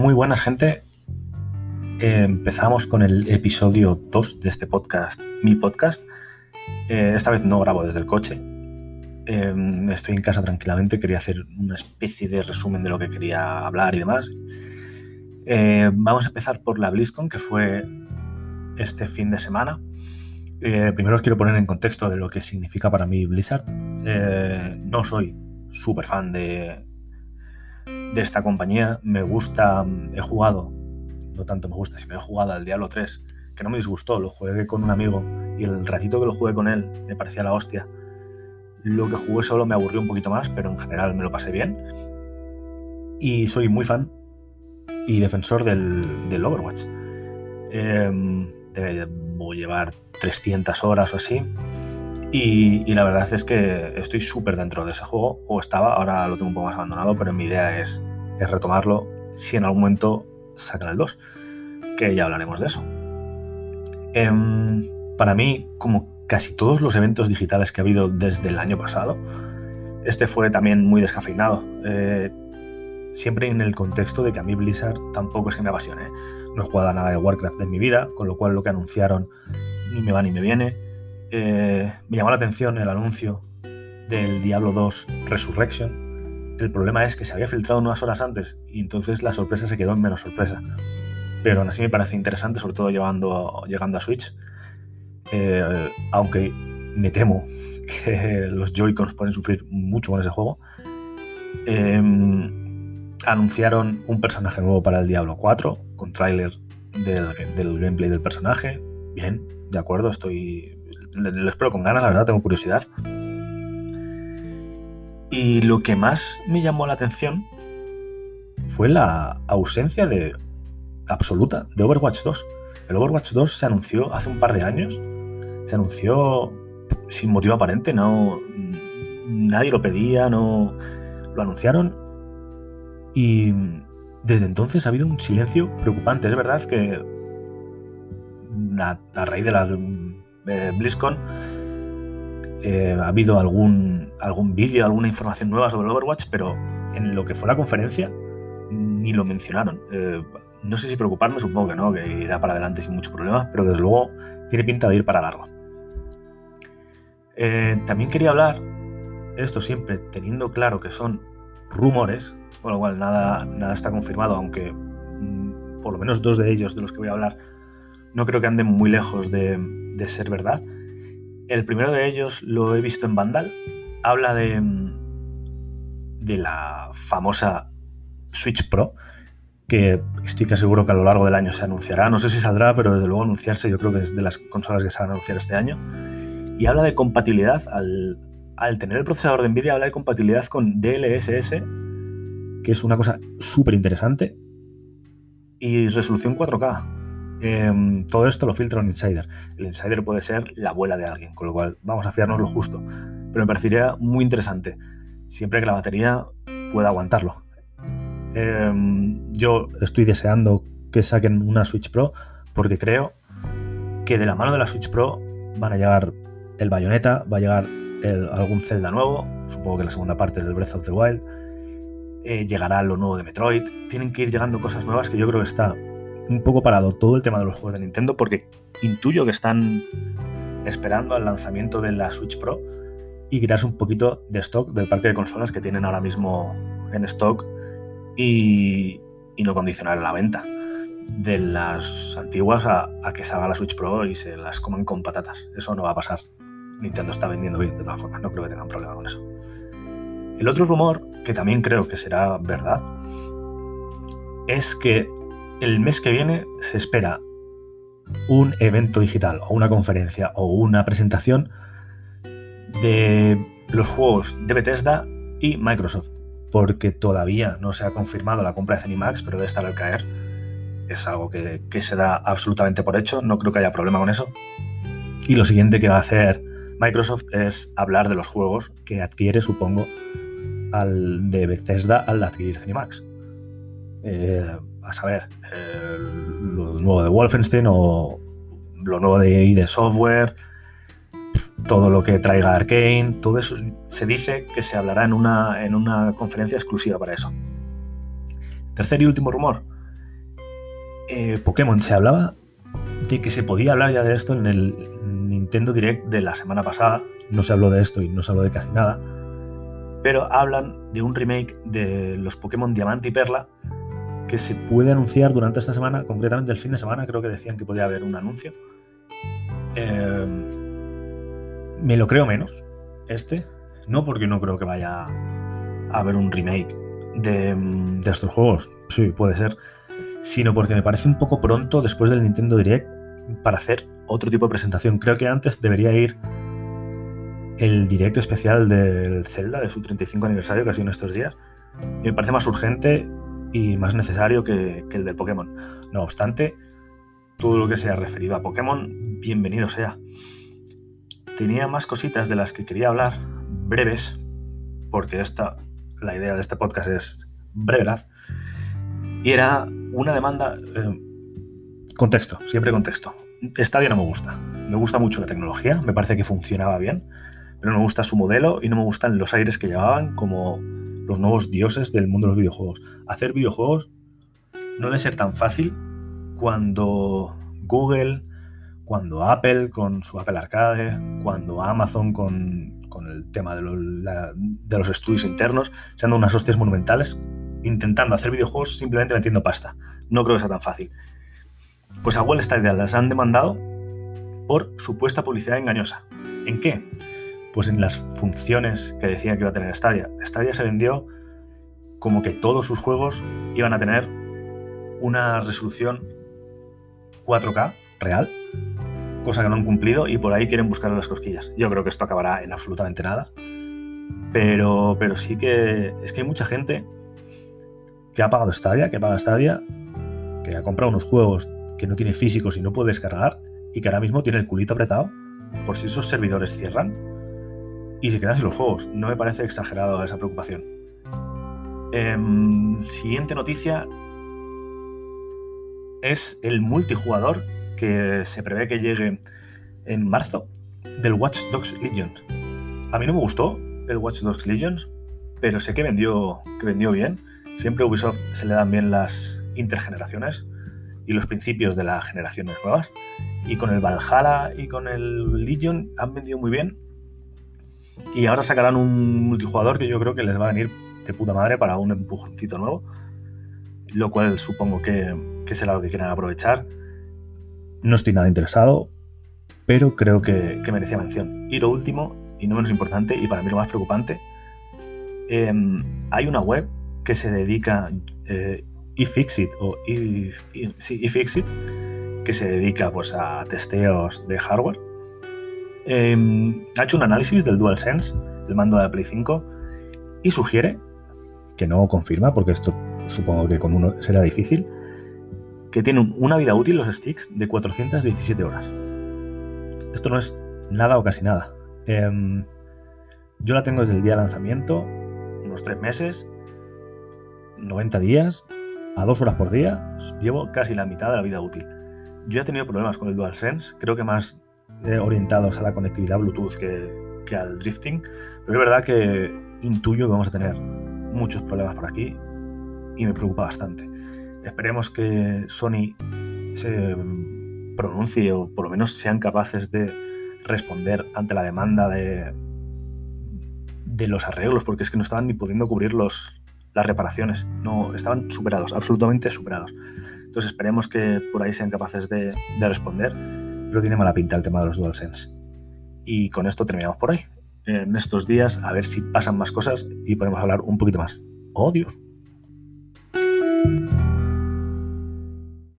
Muy buenas gente. Eh, empezamos con el episodio 2 de este podcast, mi podcast. Eh, esta vez no grabo desde el coche. Eh, estoy en casa tranquilamente. Quería hacer una especie de resumen de lo que quería hablar y demás. vamos a empezar por la BlizzCon, que fue este fin de semana. primero os quiero poner en contexto de lo que significa para mí Blizzard. no soy súper fan de, de esta compañía. Me gusta, he jugado, no tanto me gusta, si me he jugado al Diablo 3, que no me disgustó, lo jugué con un amigo y el ratito que lo jugué con él me parecía la hostia. Lo que jugué solo me aburrió un poquito más, pero en general me lo pasé bien. Y soy muy fan y defensor del, del Overwatch. Eh, debo llevar 300 horas o así. Y, la verdad es que estoy súper dentro de ese juego, o estaba, ahora lo tengo un poco más abandonado, pero mi idea es, retomarlo si en algún momento sacan el 2, que ya hablaremos de eso. Em, para mí, como casi todos los eventos digitales que ha habido desde el año pasado, este fue también muy descafeinado. Eh, siempre en el contexto de que a mí Blizzard tampoco es que me apasione. No he jugado nada de Warcraft en mi vida, con lo cual lo que anunciaron ni me va ni me viene eh, me llamó la atención el anuncio del Diablo 2 Resurrection. El problema es que se había filtrado unas horas antes y entonces la sorpresa se quedó en menos sorpresa. Pero aún así me parece interesante, sobre todo llegando a Switch. Eh, aunque me temo que los Joy-Cons pueden sufrir mucho con ese juego. Em, anunciaron un personaje nuevo para el Diablo 4, con tráiler del, del gameplay del personaje. Bien, de acuerdo, estoy lo espero con ganas, la verdad, tengo curiosidad. Y lo que más me llamó la atención fue la ausencia de absoluta de Overwatch 2. El Overwatch 2 se anunció hace un par de años. Se anunció sin motivo aparente, no nadie lo pedía, no lo anunciaron y desde entonces ha habido un silencio preocupante. Es verdad que a raíz de la eh, BlizzCon, eh, ha habido algún, algún vídeo, alguna información nueva sobre el Overwatch, pero en lo que fue la conferencia ni lo mencionaron. Eh, no sé si preocuparme, supongo que no, que irá para adelante sin muchos problemas, pero desde luego tiene pinta de ir para largo. también quería hablar, esto siempre teniendo claro que son rumores, con lo cual nada, nada está confirmado, aunque mm, por lo menos dos de ellos de los que voy a hablar no creo que anden muy lejos de, de ser verdad. El primero de ellos lo he visto en Vandal. Habla de, de la famosa Switch Pro, que estoy casi seguro que a lo largo del año se anunciará. No sé si saldrá, pero desde luego anunciarse yo creo que es de las consolas que se van a anunciar este año. Y habla de compatibilidad. Al, al tener el procesador de Nvidia, habla de compatibilidad con DLSS, que es una cosa súper interesante. Y resolución 4K. Em, todo esto lo filtra un insider. El insider puede ser la abuela de alguien, con lo cual vamos a fiarnos lo justo. Pero me parecería muy interesante, siempre que la batería pueda aguantarlo. Em, yo estoy deseando que saquen una Switch Pro porque creo que de la mano de la Switch Pro van a llegar el Bayonetta, va a llegar algún Zelda nuevo, supongo que la segunda parte del Breath of the Wild, eh, llegará lo nuevo de Metroid, tienen que ir llegando cosas nuevas que yo creo que está un poco parado todo el tema de los juegos de Nintendo porque intuyo que están esperando al lanzamiento de la Switch Pro y quitarse un poquito de stock del parque de consolas que tienen ahora mismo en stock y, no condicionar la venta de las antiguas a, que salga la Switch Pro y se las coman con patatas. Eso no va a pasar. Nintendo está vendiendo bien de todas formas, no creo que tengan problema con eso. El otro rumor, que también creo que será verdad, es que el mes que viene se espera un evento digital o una conferencia o una presentación de los juegos de Bethesda y Microsoft, porque todavía no se ha confirmado la compra de Zenimax, pero debe estar al caer. Es algo que, se da absolutamente por hecho, no creo que haya problema con eso. Y lo siguiente que va a hacer Microsoft es hablar de los juegos que adquiere, supongo, al de Bethesda al adquirir Zenimax. Eh, a saber, lo nuevo de Wolfenstein o lo nuevo de ID Software, todo lo que traiga Arkane, todo eso se dice que se hablará en una, en una conferencia exclusiva para eso. Tercer y último rumor, eh, Pokémon se hablaba de que se podía hablar ya de esto en el Nintendo Direct de la semana pasada. No se habló de esto y no se habló de casi nada. Pero hablan de un remake de los Pokémon Diamante y Perla que se puede anunciar durante esta semana, concretamente el fin de semana, creo que decían que podía haber un anuncio. Em, me lo creo menos, este, no porque no creo que vaya a haber un remake de, estos juegos, sí, puede ser, sino porque me parece un poco pronto después del Nintendo Direct para hacer otro tipo de presentación. Creo que antes debería ir el directo especial del Zelda, de su 35 aniversario, que ha sido en estos días. Me parece más urgente y más necesario que, el del Pokémon. No obstante, todo lo que sea referido a Pokémon, bienvenido sea. Tenía más cositas de las que quería hablar, breves, porque esta, la idea de este podcast es brevedad, y era una demanda... Eh, contexto, siempre contexto. Stadia no me gusta. Me gusta mucho la tecnología, me parece que funcionaba bien, pero no me gusta su modelo y no me gustan los aires que llevaban como los nuevos dioses del mundo de los videojuegos. Hacer videojuegos no debe ser tan fácil cuando Google, cuando Apple con su Apple Arcade, cuando Amazon con, el tema de, los estudios internos, se han dado unas hostias monumentales intentando hacer videojuegos simplemente metiendo pasta. No creo que sea tan fácil. Pues a Wall Stadia las han demandado por supuesta publicidad engañosa. ¿En qué? Pues en las funciones que decía que iba a tener Stadia. Stadia se vendió como que todos sus juegos iban a tener una resolución 4K real, cosa que no han cumplido y por ahí quieren buscar las cosquillas. Yo creo que esto acabará en absolutamente nada, pero, pero sí que es que hay mucha gente que ha pagado Stadia, que paga Stadia, que ha comprado unos juegos que no tiene físicos y no puede descargar y que ahora mismo tiene el culito apretado por si esos servidores cierran y se quedan los juegos. No me parece exagerado esa preocupación. Em, siguiente noticia es el multijugador que se prevé que llegue en marzo del Watch Dogs Legions. A mí no me gustó el Watch Dogs Legions, pero sé que vendió, que vendió bien. Siempre a Ubisoft se le dan bien las intergeneraciones y los principios de las generaciones nuevas. Y con el Valhalla y con el Legion han vendido muy bien y ahora sacarán un multijugador que yo creo que les va a venir de puta madre para un empujoncito nuevo. Lo cual supongo que, será lo que quieran aprovechar. No estoy nada interesado, pero creo que, merecía mención. Y lo último, y no menos importante, y para mí lo más preocupante, em, hay una web que se dedica, eh, eFixit, o eFixit, que se dedica pues, a testeos de hardware Em, ha hecho un análisis del DualSense, del mando de la Play 5, y sugiere, que no confirma, porque esto supongo que con uno será difícil, que tiene una vida útil los sticks de 417 horas. Esto no es nada o casi nada. Em, yo la tengo desde el día de lanzamiento, unos 3 meses, 90 días, a 2 horas por día, llevo casi la mitad de la vida útil. Yo he tenido problemas con el DualSense, creo que más eh, orientados a la conectividad Bluetooth que, al drifting, pero es verdad que intuyo que vamos a tener muchos problemas por aquí y me preocupa bastante. Esperemos que Sony se pronuncie o por lo menos sean capaces de responder ante la demanda de, de los arreglos, porque es que no estaban ni pudiendo cubrir los, las reparaciones, no estaban superados, absolutamente superados. Entonces esperemos que por ahí sean capaces de, de responder pero tiene mala pinta el tema de los DualSense. Y con esto terminamos por hoy. En estos días, a ver si pasan más cosas y podemos hablar un poquito más. ¡Oh, Dios!